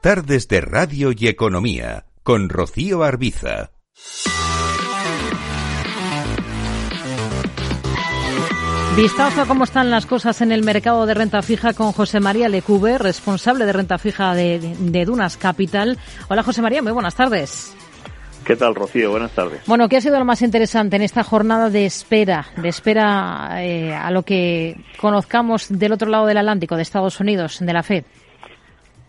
Tardes de Radio y Economía con Rocío Arbiza. Vistazo a cómo están las cosas en el mercado de renta fija con José María Lecube, responsable de renta fija de, de Dunas Capital. Hola José María, muy buenas tardes. ¿Qué tal, Rocío? Buenas tardes. Bueno, ¿qué ha sido lo más interesante en esta jornada de espera, de espera eh, a lo que conozcamos del otro lado del Atlántico, de Estados Unidos, de la FED?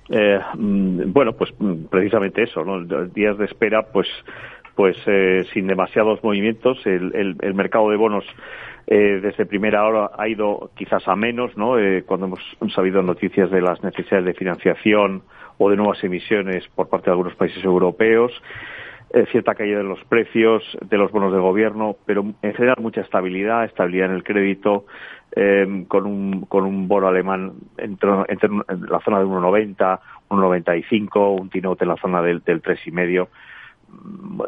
Eh, mm, bueno, pues mm, precisamente eso, ¿no? Días de espera, pues, pues eh, sin demasiados movimientos. El, el, mercado de bonos eh, desde primera hora ha ido quizás a menos, ¿no? Eh, cuando hemos sabido noticias de las necesidades de financiación o de nuevas emisiones por parte de algunos países europeos. Eh, cierta caída de los precios de los bonos de gobierno, pero en general mucha estabilidad, estabilidad en el crédito, eh, con, un, con un bono alemán entre, en la zona de 1,90, 1,95, un tinote en la zona del, del 3,5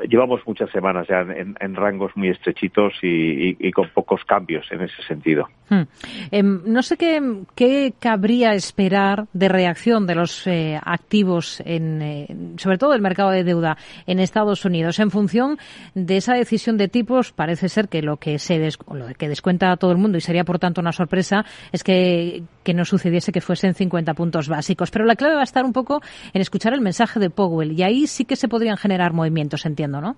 llevamos muchas semanas ya en, rangos muy estrechitos y, con pocos cambios en ese sentido. Hmm. Em, no sé qué, cabría esperar de reacción de los eh, activos, en, sobre todo el mercado de deuda en Estados Unidos. En función de esa decisión de tipos, parece ser que lo que se lo que descuenta a todo el mundo y sería por tanto una sorpresa es que, que no sucediese que fuesen 50 puntos básicos. Pero la clave va a estar un poco en escuchar el mensaje de Powell y ahí sí que se podrían generar movimientos entiendo, ¿no?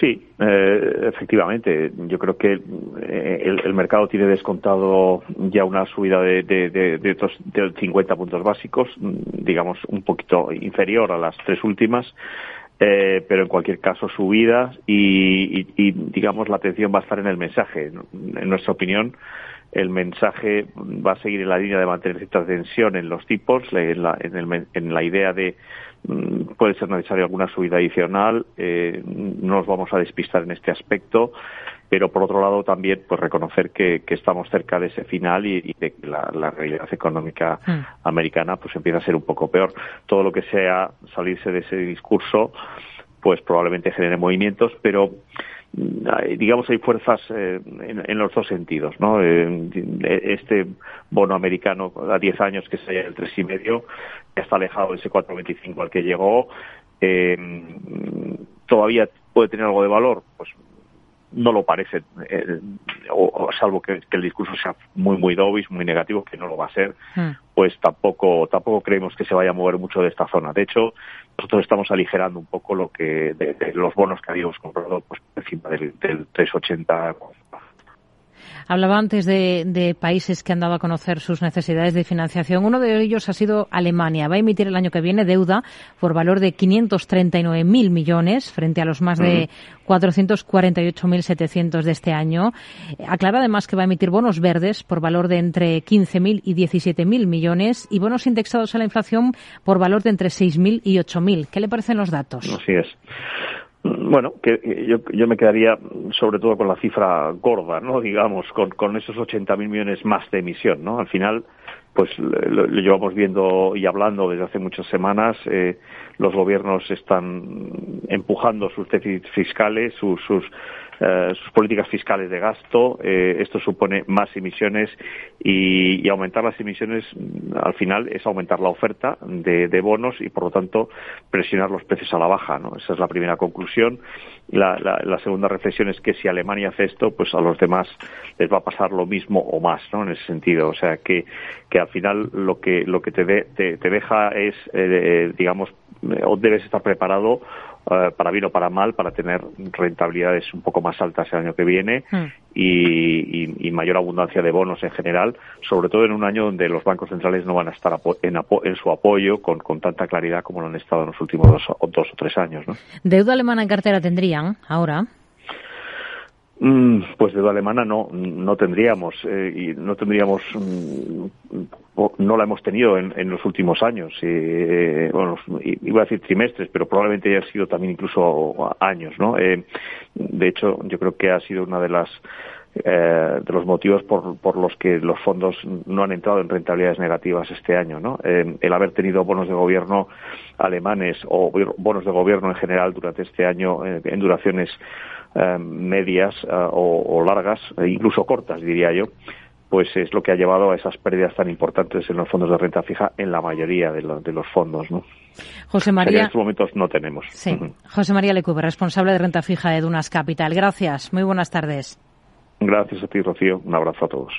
Sí, eh, efectivamente. Yo creo que eh, el, mercado tiene descontado ya una subida de, de, de, 50 puntos básicos, digamos un poquito inferior a las tres últimas, eh, pero en cualquier caso subidas y, digamos la atención va a estar en el mensaje. En nuestra opinión, el mensaje va a seguir en la línea de mantener cierta tensión en los tipos, en la, en la idea de puede ser necesaria alguna subida adicional. Eh, no nos vamos a despistar en este aspecto, pero por otro lado también pues reconocer que, estamos cerca de ese final y, de que la, realidad económica hmm. americana pues empieza a ser un poco peor. Todo lo que sea salirse de ese discurso pues probablemente genere movimientos, pero digamos hay fuerzas eh, en, los dos sentidos no eh, este bono americano a 10 años que se el tres y medio ya está alejado de ese 4.25 al que llegó eh, todavía puede tener algo de valor pues no lo parece, o, salvo que, el discurso sea muy, muy dovish, muy negativo, que no lo va a ser, hmm. pues tampoco, tampoco creemos que se vaya a mover mucho de esta zona. De hecho, nosotros estamos aligerando un poco lo que de, los bonos que habíamos comprado pues encima del, del 380 Hablaba antes de, países que han dado a conocer sus necesidades de financiación. Uno de ellos ha sido Alemania. Va a emitir el año que viene deuda por valor de 539.000 millones frente a los más de 448.700 de este año. Aclara además que va a emitir bonos verdes por valor de entre 15.000 y 17.000 millones y bonos indexados a la inflación por valor de entre 6.000 y 8.000. ¿Qué le parecen los datos? Así es. Bueno, que yo, yo me quedaría sobre todo con la cifra gorda, ¿no? Digamos, con, con esos 80.000 millones más de emisión, ¿no? Al final, pues lo, llevamos viendo y hablando desde hace muchas semanas. Eh, los gobiernos están empujando sus déficits fiscales, sus, sus eh, sus políticas fiscales de gasto. Eh, esto supone más emisiones y, aumentar las emisiones mm, al final es aumentar la oferta de, bonos y por lo tanto presionar los precios a la baja. ¿no? Esa es la primera conclusión. La, la, segunda reflexión es que si Alemania hace esto, pues a los demás les va a pasar lo mismo o más, ¿no? En ese sentido, o sea que, que al final lo que lo que te, te, deja es, eh, digamos, o debes estar preparado eh, para bien o para mal, para tener rentabilidades un poco más altas el año que viene hmm. y, mayor abundancia de bonos en general, sobre todo en un año donde los bancos centrales no van a estar en, su apoyo con, tanta claridad como lo han estado en los últimos dos, dos o tres años. ¿no? ¿Deuda alemana en cartera tendrían ahora? Mm, pues deuda alemana no, no tendríamos eh, y no tendríamos, mm, no la hemos tenido en, los últimos años. Eh, bueno, iba a decir trimestres, pero probablemente haya sido también incluso años, ¿no? Eh, de hecho, yo creo que ha sido una de las de los motivos por, por, los que los fondos no han entrado en rentabilidades negativas este año, ¿no? el haber tenido bonos de gobierno alemanes o bonos de gobierno en general durante este año en duraciones eh, medias eh, o, largas, e incluso cortas, diría yo, pues es lo que ha llevado a esas pérdidas tan importantes en los fondos de renta fija en la mayoría de, los fondos, ¿no? José María. en estos momentos no tenemos. Sí. José María Lecube, responsable de renta fija de Dunas Capital. Gracias. Muy buenas tardes. Gracias a ti, Rocío. Un abrazo a todos.